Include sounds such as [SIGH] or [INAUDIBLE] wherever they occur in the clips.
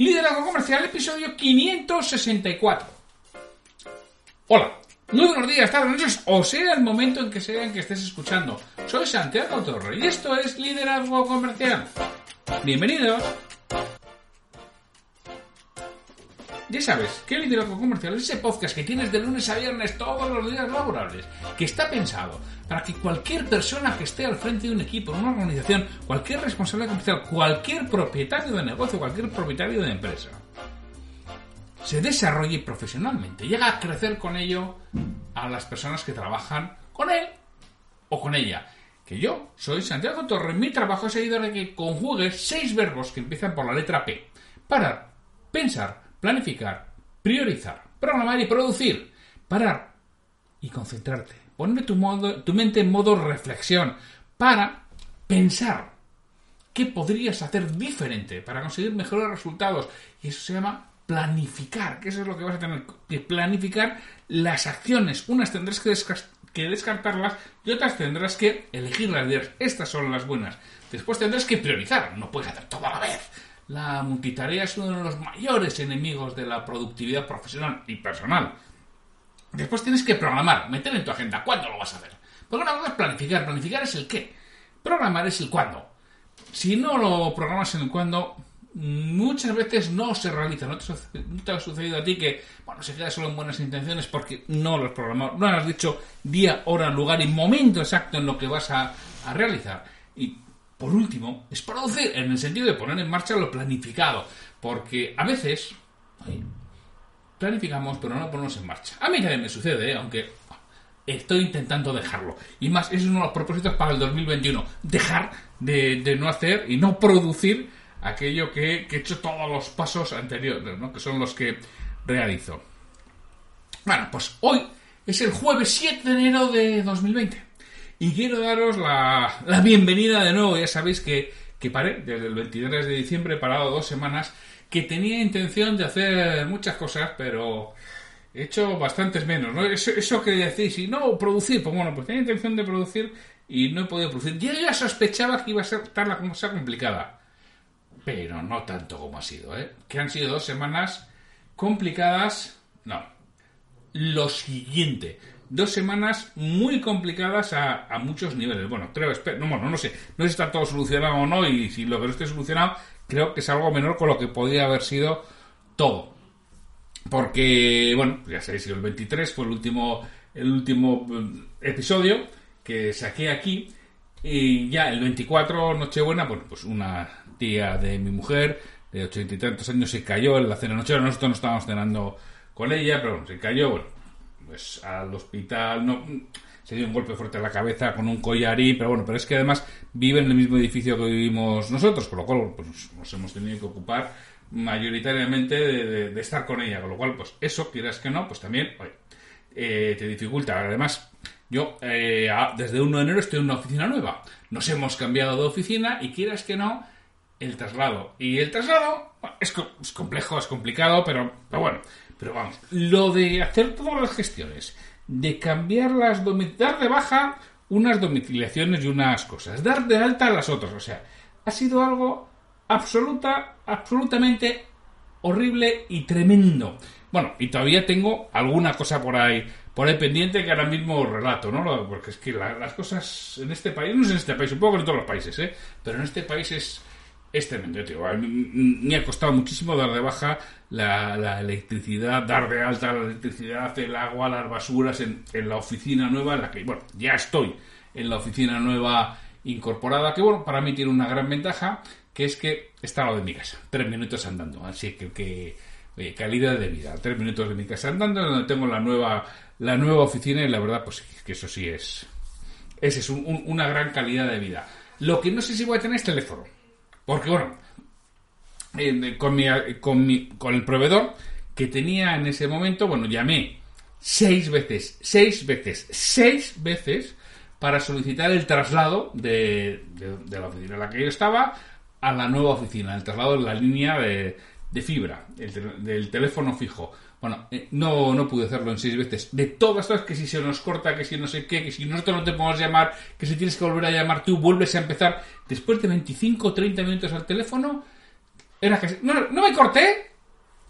Liderazgo Comercial, episodio 564. Hola, muy buenos días, tardes, noches, o sea el momento en que sea en que estés escuchando. Soy Santiago Torre y esto es Liderazgo Comercial. Bienvenidos. Ya sabes que Liderazgo Comercial es ese podcast que tienes de lunes a viernes todos los días laborables, que está pensado para que cualquier persona que esté al frente de un equipo, una organización, cualquier responsable comercial, cualquier propietario de negocio, cualquier propietario de empresa, se desarrolle profesionalmente, llega a crecer con ello a las personas que trabajan con él o con ella. Que yo soy Santiago Torre, mi trabajo es ayudar a que conjugues seis verbos que empiezan por la letra P. Parar, pensar, planificar, priorizar, programar y producir. Parar y concentrarte. Poner tu, mente en modo reflexión para pensar qué podrías hacer diferente para conseguir mejores resultados. Y eso se llama planificar, que eso es lo que vas a tener que planificar las acciones. Unas tendrás que, descartarlas y otras tendrás que elegirlas. Estas son las buenas. Después tendrás que priorizar. No puedes hacer todo a la vez. La multitarea es uno de los mayores enemigos de la productividad profesional y personal. Después tienes que programar, meter en tu agenda cuándo lo vas a hacer. Porque una cosa es planificar, planificar es el qué. Programar es el cuándo. Si no lo programas en el cuándo, muchas veces no se realiza. ¿No te, ha sucedido a ti que, bueno, se queda solo en buenas intenciones porque no lo has programado, no has dicho día, hora, lugar y momento exacto en lo que vas a, a realizar? Y por último, es producir, en el sentido de poner en marcha lo planificado. Porque a veces planificamos, pero no ponemos en marcha. A mí también me sucede, ¿eh? aunque estoy intentando dejarlo. Y más, es uno de los propósitos para el 2021. Dejar de, no hacer y no producir aquello que, que, he hecho todos los pasos anteriores, ¿no? que son los que realizo. Bueno, pues hoy es el jueves 7 de enero de 2020. Y quiero daros la, bienvenida de nuevo. Ya sabéis que, que paré desde el 23 de diciembre, he parado dos semanas, que tenía intención de hacer muchas cosas, pero he hecho bastantes menos. ¿no? Eso, que decís, y no, producir, pues bueno, pues tenía intención de producir y no he podido producir. Yo ya sospechaba que iba a ser tan la cosa complicada, pero no tanto como ha sido, ¿eh? Que han sido dos semanas complicadas, no. Lo siguiente, dos semanas muy complicadas a, muchos niveles. Bueno, creo, no, bueno, no sé, no sé si está todo solucionado o no, y si lo que no esté solucionado, creo que es algo menor con lo que podría haber sido todo. Porque, bueno, ya sabéis, el 23 fue el último, el último mm, episodio que saqué aquí. Y ya el 24, Nochebuena, bueno, pues una tía de mi mujer, de ochenta y tantos años, se cayó en la cena noche. Nosotros no estábamos cenando con ella, pero bueno, se cayó, bueno, pues al hospital, no se dio un golpe fuerte en la cabeza con un collarí, pero bueno, pero es que además vive en el mismo edificio que vivimos nosotros, por lo cual pues, nos hemos tenido que ocupar mayoritariamente de, estar con ella, con lo cual, pues eso, quieras que no, pues también eh, te dificulta. Además, yo eh, desde 1 de enero estoy en una oficina nueva. Nos hemos cambiado de oficina y quieras que no, el traslado. Y el traslado es, es, complejo, es complicado, pero, pero bueno, pero vamos, lo de hacer todas las gestiones, de cambiar las dar de baja unas domiciliaciones y unas cosas, dar de alta las otras, o sea, ha sido algo absoluta, absolutamente horrible y tremendo. Bueno, y todavía tengo alguna cosa por ahí, por ahí pendiente que ahora mismo relato, ¿no? Porque es que las cosas en este país, no es en este país, supongo que en todos los países, ¿eh? Pero en este país es es tremendo, tío. Me ha costado muchísimo dar de baja la, electricidad, dar de alta la electricidad, el agua, las basuras en, la oficina nueva en la que, bueno, ya estoy en la oficina nueva incorporada, que, bueno, para mí tiene una gran ventaja, que es que está al lado de mi casa, tres minutos andando. Así que, que calidad de vida, tres minutos de mi casa andando, donde tengo la nueva, la nueva oficina y la verdad, pues que eso sí es, ese es una gran calidad de vida. Lo que no sé si voy a tener es teléfono porque bueno, eh, con, mi, con, mi, con el proveedor que tenía en ese momento, bueno, llamé seis veces, seis veces, seis veces para solicitar el traslado de, la oficina en la que yo estaba a la nueva oficina, el traslado de la línea de, de fibra, el, del teléfono fijo. Bueno, eh, no, no pude hacerlo en seis veces. De todas las que si se nos corta, que si no sé qué, que si nosotros no te podemos llamar, que si tienes que volver a llamar tú, vuelves a empezar. Después de 25 o 30 minutos al teléfono, era que... No, no me corté.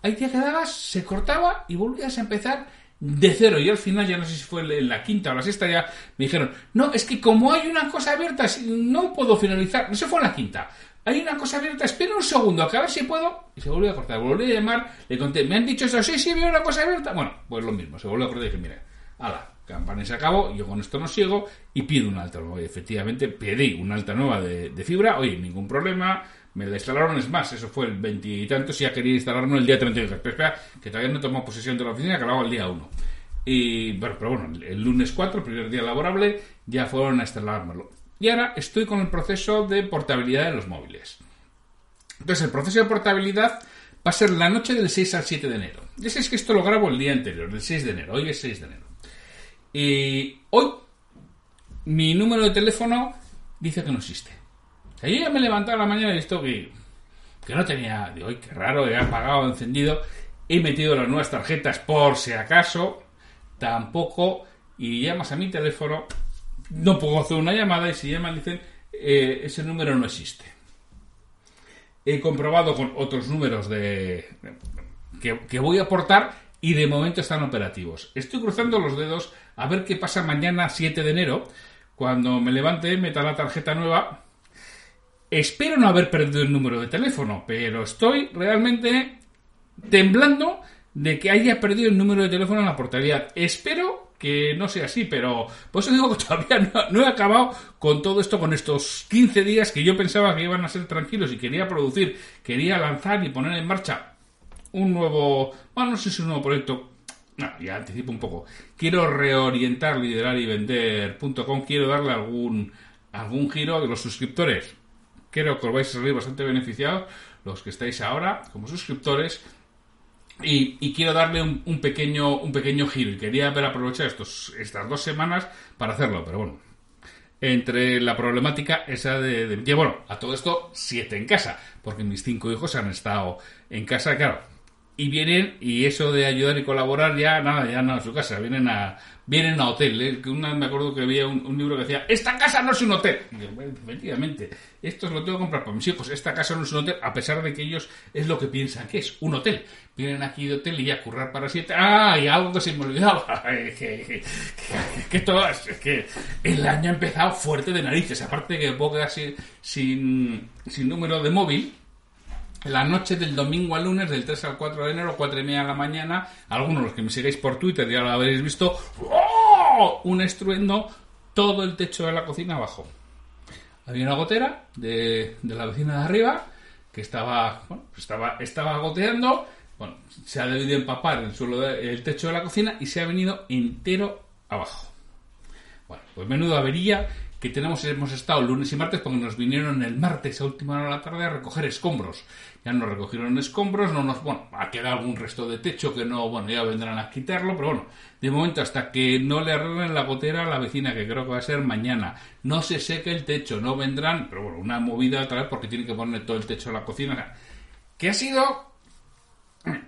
Ahí te quedabas, se cortaba y volvías a empezar de cero. Y al final, ya no sé si fue en la quinta o la sexta, ya me dijeron, no, es que como hay una cosa abierta, no puedo finalizar. No se fue en la quinta hay una cosa abierta, espera un segundo, a ver si puedo. Y se volvió a cortar, volví a llamar, le conté, me han dicho eso, sí, sí, veo una cosa abierta. Bueno, pues lo mismo, se volvió a cortar y dije, mira, ala, campana se acabó, yo con esto no sigo y pido una alta nueva. Y efectivamente pedí una alta nueva de, fibra, oye, ningún problema, me la instalaron, es más, eso fue el 20 y tanto, si ya quería instalarme el día 31. Pero espera, que todavía no tomado posesión de la oficina, que lo hago el día 1. Y bueno, pero bueno, el lunes 4, primer día laborable, ya fueron a instalármelo. Y ahora estoy con el proceso de portabilidad de los móviles. Entonces, el proceso de portabilidad va a ser la noche del 6 al 7 de enero. Ya sabéis que esto lo grabo el día anterior, el 6 de enero. Hoy es 6 de enero. Y hoy mi número de teléfono dice que no existe. O yo ya me he levantado a la mañana y he visto que, que no tenía... Digo, qué raro, he apagado, encendido. He metido las nuevas tarjetas por si acaso. Tampoco. Y llamas a mi teléfono no puedo hacer una llamada y si llaman dicen eh, ese número no existe. He comprobado con otros números de que, voy a aportar y de momento están operativos. Estoy cruzando los dedos a ver qué pasa mañana 7 de enero cuando me levante, meta la tarjeta nueva. Espero no haber perdido el número de teléfono, pero estoy realmente temblando de que haya perdido el número de teléfono en la portabilidad. Espero que no sea así, pero por eso digo que [LAUGHS] todavía no, he acabado con todo esto, con estos 15 días que yo pensaba que iban a ser tranquilos y quería producir, quería lanzar y poner en marcha un nuevo, bueno, no sé si es un nuevo proyecto, no, ya anticipo un poco. Quiero reorientar, liderar y vender.com, quiero darle algún, algún giro a los suscriptores. Creo que os vais a salir bastante beneficiados los que estáis ahora como suscriptores y, quiero darle un, pequeño, un pequeño giro. Y quería haber aprovechado estos, estas dos semanas para hacerlo, pero bueno. Entre la problemática esa de, de, bueno, a todo esto, siete en casa, porque mis cinco hijos han estado en casa, claro. Y vienen, y eso de ayudar y colaborar, ya nada, ya no a su casa, vienen a, vienen a hotel. ¿eh? Una, me acuerdo que había un, libro que decía, esta casa no es un hotel. Y efectivamente, esto lo tengo que comprar para mis hijos. Esta casa no es un hotel, a pesar de que ellos es lo que piensan que es, un hotel. Vienen aquí de hotel y ya currar para siete. ¡Ah! Y algo que se me olvidaba. [LAUGHS] que, que, todo, es que el año ha empezado fuerte de narices. Aparte que puedo quedar sin, sin número de móvil la noche del domingo al lunes, del 3 al 4 de enero, 4 y media de la mañana, algunos de los que me sigáis por Twitter ya lo habréis visto, ¡oh! un estruendo, todo el techo de la cocina abajo. Había una gotera de, la vecina de arriba que estaba, bueno, estaba, estaba goteando, bueno, se ha debido empapar el suelo del techo de la cocina y se ha venido entero abajo. Bueno, pues menudo avería que tenemos, hemos estado lunes y martes porque nos vinieron el martes a última hora de la tarde a recoger escombros. Ya nos recogieron escombros, no nos, bueno, ha quedado algún resto de techo que no, bueno, ya vendrán a quitarlo, pero bueno, de momento hasta que no le arreglen la gotera a la vecina, que creo que va a ser mañana, no se seque el techo, no vendrán, pero bueno, una movida otra vez porque tiene que poner todo el techo de la cocina. que ha sido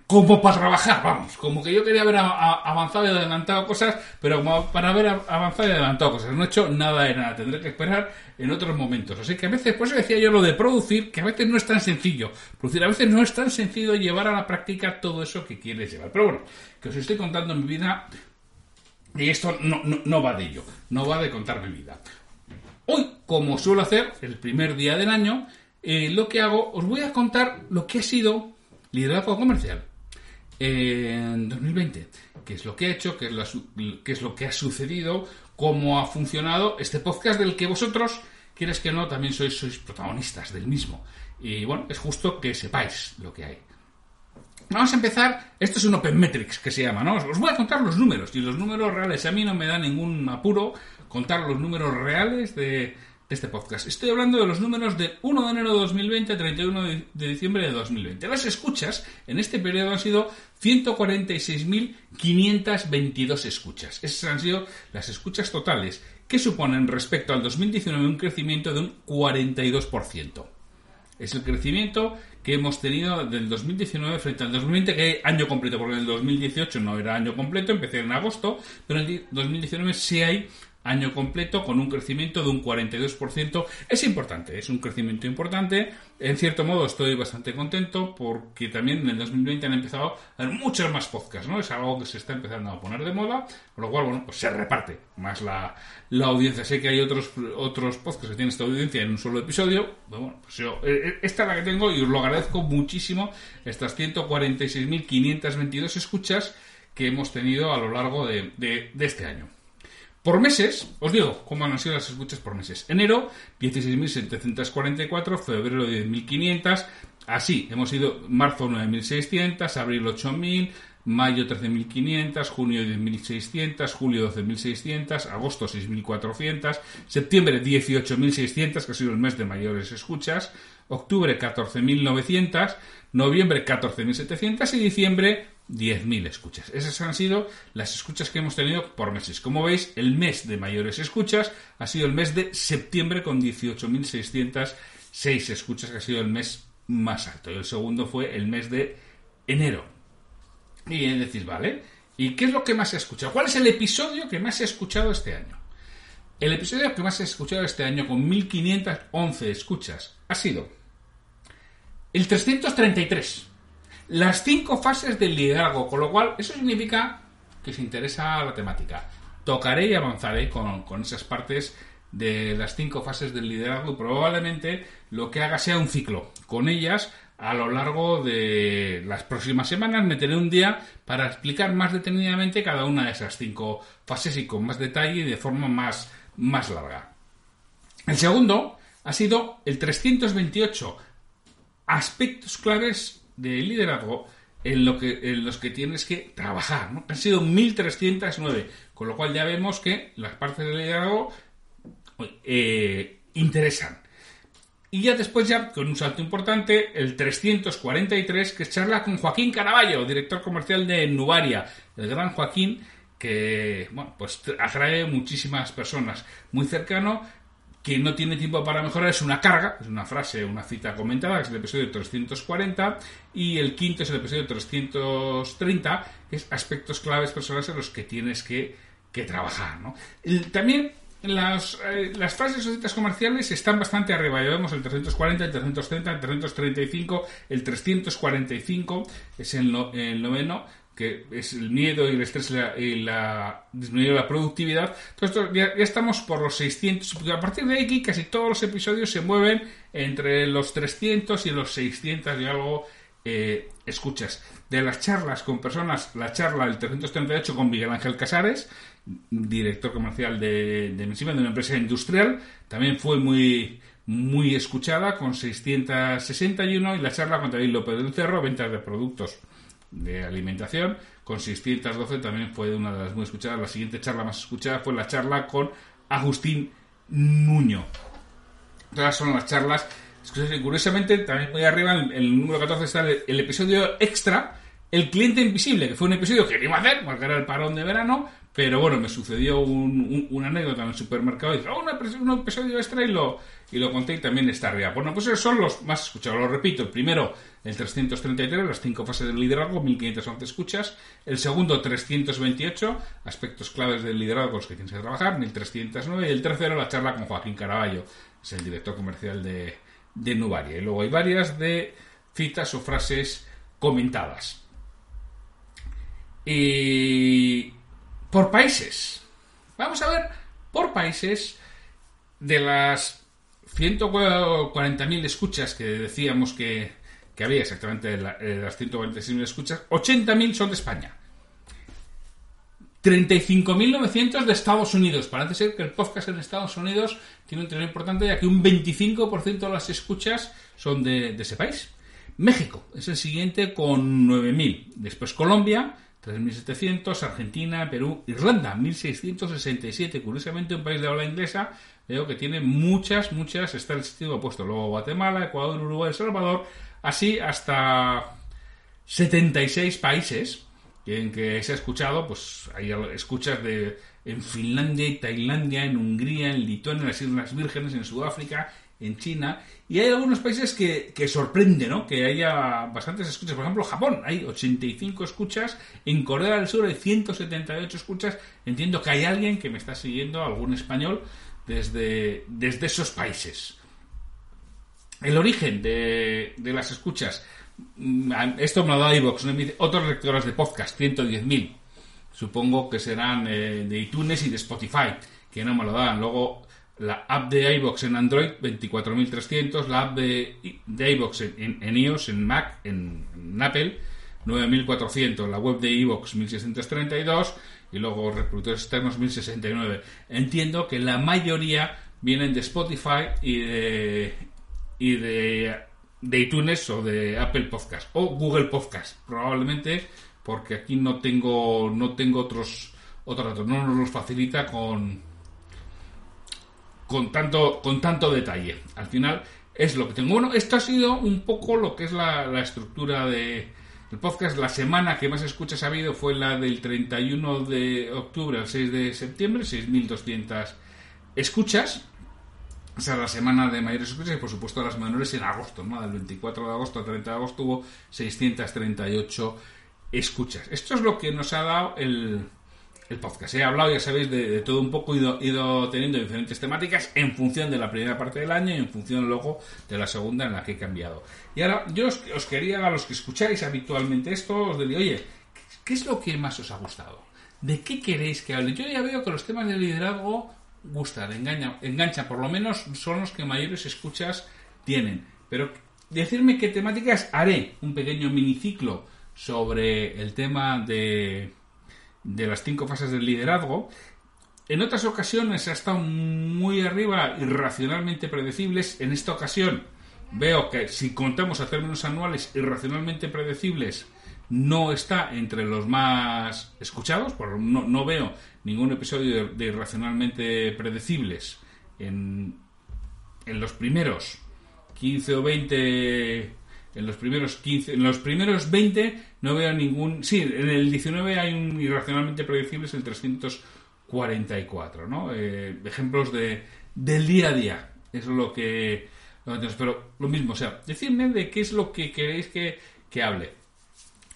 como para trabajar, vamos, como que yo quería haber avanzado y adelantado cosas, pero como para haber avanzado y adelantado cosas, no he hecho nada de nada, tendré que esperar en otros momentos. Así que a veces, por eso decía yo lo de producir, que a veces no es tan sencillo. Producir a veces no es tan sencillo llevar a la práctica todo eso que quieres llevar. Pero bueno, que os estoy contando mi vida y esto no, va de ello, no va de contar mi vida. Hoy, como suelo hacer, el primer día del año, eh, lo que hago, os voy a contar lo que ha sido liderazgo comercial en 2020. ¿Qué es lo que ha hecho? ¿Qué es, lo que ha sucedido? ¿Cómo ha funcionado este podcast del que vosotros, quieres que no, también sois, sois protagonistas del mismo? Y bueno, es justo que sepáis lo que hay. Vamos a empezar, esto es un Open Metrics que se llama, ¿no? Os voy a contar los números, y los números reales a mí no me da ningún apuro contar los números reales de, este podcast. Estoy hablando de los números de 1 de enero de 2020 a 31 de diciembre de 2020. Las escuchas en este periodo han sido 146.522 escuchas. Esas han sido las escuchas totales, que suponen respecto al 2019 un crecimiento de un 42%. Es el crecimiento que hemos tenido del 2019 frente al 2020, que año completo, porque en el 2018 no era año completo, empecé en agosto, pero en el 2019 sí hay año completo con un crecimiento de un 42%. Es importante, es un crecimiento importante. En cierto modo estoy bastante contento porque también en el 2020 han empezado a haber muchos más podcasts, ¿no? Es algo que se está empezando a poner de moda, con lo cual, bueno, pues se reparte más la, la audiencia. Sé que hay otros, otros podcasts que tienen esta audiencia en un solo episodio. Bueno, pues yo, eh, eh, esta es la que tengo y os lo agradezco muchísimo, estas 146.522 escuchas que hemos tenido a lo largo de, de este año. Por meses, os digo cómo han sido las escuchas por meses. Enero, 16.744, febrero 10.500, así, hemos ido marzo 9.600, abril 8.000, mayo 13.500, junio 10.600, julio 12.600, agosto 6.400, septiembre 18.600, que ha sido el mes de mayores escuchas, octubre 14.900, noviembre 14.700 y diciembre 10.000 escuchas. Esas han sido las escuchas que hemos tenido por meses. Como veis, el mes de mayores escuchas ha sido el mes de septiembre con 18.606 escuchas, que ha sido el mes más alto. Y el segundo fue el mes de enero. Y decís, vale, ¿y qué es lo que más se ha escuchado? ¿Cuál es el episodio que más se ha escuchado este año? El episodio que más se ha escuchado este año con 1.511 escuchas ha sido el 333 las cinco fases del liderazgo, con lo cual eso significa que se interesa la temática. Tocaré y avanzaré con, esas partes de las cinco fases del liderazgo y probablemente lo que haga sea un ciclo. Con ellas, a lo largo de las próximas semanas, meteré un día para explicar más detenidamente cada una de esas cinco fases y con más detalle y de forma más, más larga. El segundo ha sido el 328 aspectos claves de liderazgo en, lo que, en los que tienes que trabajar. Han sido 1.309, con lo cual ya vemos que las partes del liderazgo eh, interesan. Y ya después, ya con un salto importante, el 343, que charla con Joaquín Caraballo, director comercial de Nubaria. El gran Joaquín que bueno, pues atrae muchísimas personas. Muy cercano, que no tiene tiempo para mejorar es una carga, es una frase, una cita comentada, que es el episodio 340, y el quinto es el episodio 330, que es aspectos claves personales en los que tienes que, trabajar. ¿no? también las, eh, las frases o citas comerciales están bastante arriba. Ya vemos el 340, el 330, el 335, el 345 es el, el noveno que es el miedo y el estrés y la, disminuir la productividad. Entonces ya, estamos por los 600. A partir de aquí casi todos los episodios se mueven entre los 300 y los 600 y algo eh, escuchas. De las charlas con personas, la charla del 338 con Miguel Ángel Casares, director comercial de, de de una empresa industrial, también fue muy muy escuchada con 661 y la charla con David López del Cerro, ventas de productos de alimentación, con 612 también fue una de las muy escuchadas. La siguiente charla más escuchada fue la charla con Agustín Nuño. Todas son las charlas. Curiosamente, también muy arriba, en el número 14 está el, episodio extra, El cliente invisible, que fue un episodio que iba a hacer, porque era el parón de verano, pero bueno, me sucedió un, una anécdota en el supermercado y dije, oh, un episodio extra y lo, y lo conté y también está arriba. Bueno, pues esos son los más escuchados. Lo repito, el primero, el 333, las cinco fases del liderazgo, 1511 escuchas. El segundo, 328, aspectos claves del liderazgo con los que tienes que trabajar, 1309. Y el tercero, la charla con Joaquín Caraballo, es el director comercial de, de Nubaria. Y luego hay varias de citas o frases comentadas. Y por países. Vamos a ver por países de las 140.000 escuchas que decíamos que, había exactamente de las 146.000 escuchas, 80.000 son de España. 35.900 de Estados Unidos. Parece ser que el podcast en Estados Unidos tiene un tema importante ya que un 25% de las escuchas son de, de, ese país. México es el siguiente con 9.000. Después Colombia 3.700, Argentina, Perú, Irlanda, 1.667. Curiosamente, un país de habla inglesa, veo que tiene muchas, muchas, está el sitio opuesto. Luego Guatemala, Ecuador, Uruguay, El Salvador, así hasta 76 países en que se ha escuchado, pues hay escuchas de en Finlandia y Tailandia, en Hungría, en Lituania, en las Islas Vírgenes, en Sudáfrica, en China, y hay algunos países que, que sorprende, ¿no? Que haya bastantes escuchas. Por ejemplo, Japón, hay 85 escuchas, en Corea del Sur hay 178 escuchas. Entiendo que hay alguien que me está siguiendo, algún español, desde, desde esos países. El origen de, de las escuchas, mm, esto me lo da iVox, otros lectores de podcast, 110.000. Supongo que serán eh, de iTunes y de Spotify, que no me lo dan. Luego, la app de iBox en Android 24.300, la app de, de iBox en, iOS, en Mac, en, Apple 9.400, la web de iBox 1.632 y luego reproductores externos 1.069. Entiendo que la mayoría vienen de Spotify y de, y de, de iTunes o de Apple Podcast o Google Podcast, probablemente porque aquí no tengo no tengo otros otros datos, no nos los facilita con con tanto, con tanto detalle. Al final es lo que tengo. Bueno, esto ha sido un poco lo que es la, estructura de, del podcast. La semana que más escuchas ha habido fue la del 31 de octubre al 6 de septiembre, 6.200 escuchas. Esa es la semana de mayores escuchas y por supuesto las menores en agosto, ¿no? Del 24 de agosto al 30 de agosto hubo 638 escuchas. Esto es lo que nos ha dado el, el podcast. He hablado, ya sabéis, de, todo un poco, ido, ido teniendo diferentes temáticas en función de la primera parte del año y en función luego de la segunda en la que he cambiado. Y ahora, yo os, quería, a los que escucháis habitualmente esto, os diría, oye, ¿qué es lo que más os ha gustado? ¿De qué queréis que hable? Yo ya veo que los temas de liderazgo gustan, engañan, enganchan, por lo menos son los que mayores escuchas tienen. Pero decirme qué temáticas haré un pequeño miniciclo sobre el tema de de las cinco fases del liderazgo. En otras ocasiones ha estado muy arriba, irracionalmente predecibles. En esta ocasión veo que si contamos a términos anuales, irracionalmente predecibles no está entre los más escuchados. No, no veo ningún episodio de, irracionalmente predecibles en, en los primeros 15 o 20 en los primeros 15, en los primeros 20 no veo ningún. Sí, en el 19 hay un irracionalmente predecible, es el 344, ¿no? Eh, ejemplos de, del día a día. Eso es lo que. Pero lo mismo, o sea, decidme de qué es lo que queréis que, que hable.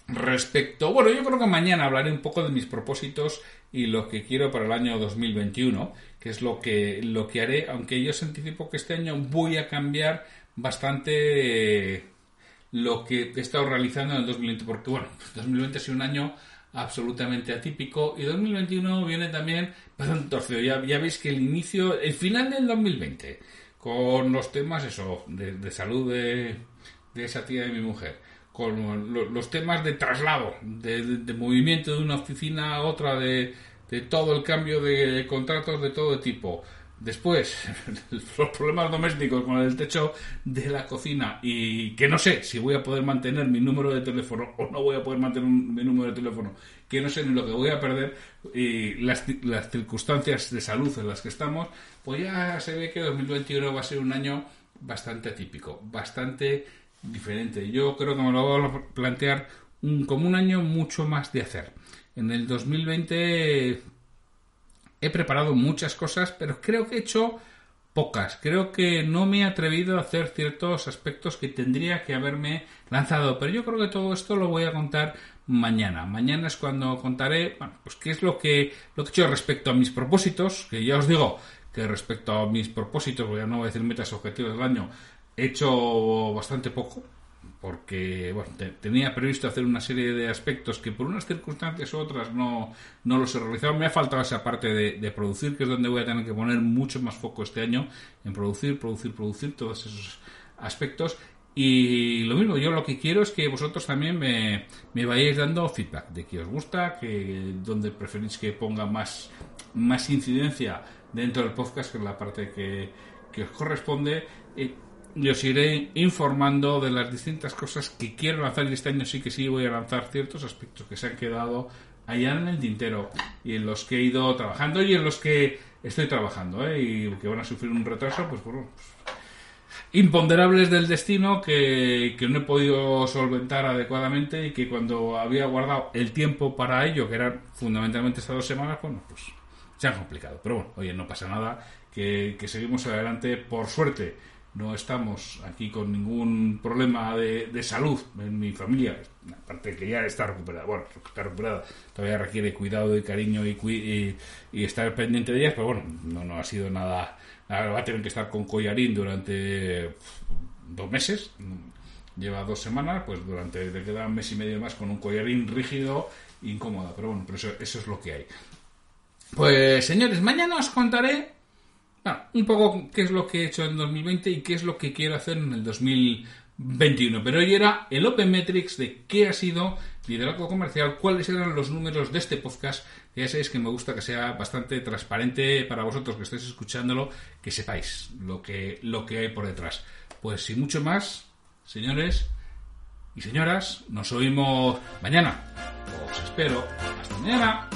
Respecto. Bueno, yo creo que mañana hablaré un poco de mis propósitos y lo que quiero para el año 2021, que es lo que, lo que haré, aunque yo os anticipo que este año voy a cambiar bastante lo que he estado realizando en el 2020, porque bueno, [LAUGHS] 2020 ha sido un año absolutamente atípico y 2021 viene también bastante torcido. Ya, ya veis que el inicio, el final del 2020, con los temas eso, de, salud de, esa tía de mi mujer, con los temas de traslado, de, movimiento de una oficina a otra, de, de todo el cambio de contratos de todo tipo, Después, [LAUGHS] los problemas domésticos con el techo de la cocina y que no sé si voy a poder mantener mi número de teléfono o no voy a poder mantener mi número de teléfono, que no sé ni lo que voy a perder y las, las circunstancias de salud en las que estamos, pues ya se ve que 2021 va a ser un año bastante atípico, bastante diferente. Yo creo que me lo voy a plantear como un año mucho más de hacer. En el 2020 he preparado muchas cosas, pero creo que he hecho pocas. Creo que no me he atrevido a hacer ciertos aspectos que tendría que haberme lanzado. Pero yo creo que todo esto lo voy a contar mañana. Mañana es cuando contaré, bueno, pues qué es lo que, lo que he hecho respecto a mis propósitos, que ya os digo que respecto a mis propósitos, voy a no decir metas objetivos del año, he hecho bastante poco porque bueno, tenía previsto hacer una serie de aspectos que por unas circunstancias u otras no, no los he realizado. Me ha faltado esa parte de, producir, que es donde voy a tener que poner mucho más foco este año en producir, producir, producir todos esos aspectos. Y lo mismo, yo lo que quiero es que vosotros también me, me vayáis dando feedback de que os gusta, que donde preferís que ponga más, más incidencia dentro del podcast, que es la parte que, que os corresponde. Eh, y os iré informando de las distintas cosas que quiero lanzar y este año sí que sí voy a lanzar ciertos aspectos que se han quedado allá en el tintero y en los que he ido trabajando y en los que estoy trabajando ¿eh? y que van a sufrir un retraso pues bueno pues, imponderables del destino que, que, no he podido solventar adecuadamente y que cuando había guardado el tiempo para ello, que eran fundamentalmente estas dos semanas, bueno, pues se han complicado. Pero bueno, oye, no pasa nada, que, que seguimos adelante. Por suerte, no estamos aquí con ningún problema de, de, salud en mi familia, aparte que ya está recuperada, bueno, está recuperada, todavía requiere cuidado y cariño y, estar pendiente de ellas, pero bueno, no, no ha sido nada va a tener que estar con collarín durante dos meses. Lleva dos semanas, pues durante le queda un mes y medio más con un collarín rígido incómodo. Pero bueno, pero eso, eso es lo que hay. Pues señores, mañana os contaré bueno, un poco qué es lo que he hecho en 2020 y qué es lo que quiero hacer en el 2021. Pero hoy era el Open Metrics de qué ha sido liderazgo comercial, cuáles eran los números de este podcast. Ya sabéis que me gusta que sea bastante transparente para vosotros que estéis escuchándolo, que sepáis lo que, lo que hay por detrás. Pues sin mucho más, señores y señoras, nos oímos mañana. Os espero. Hasta mañana.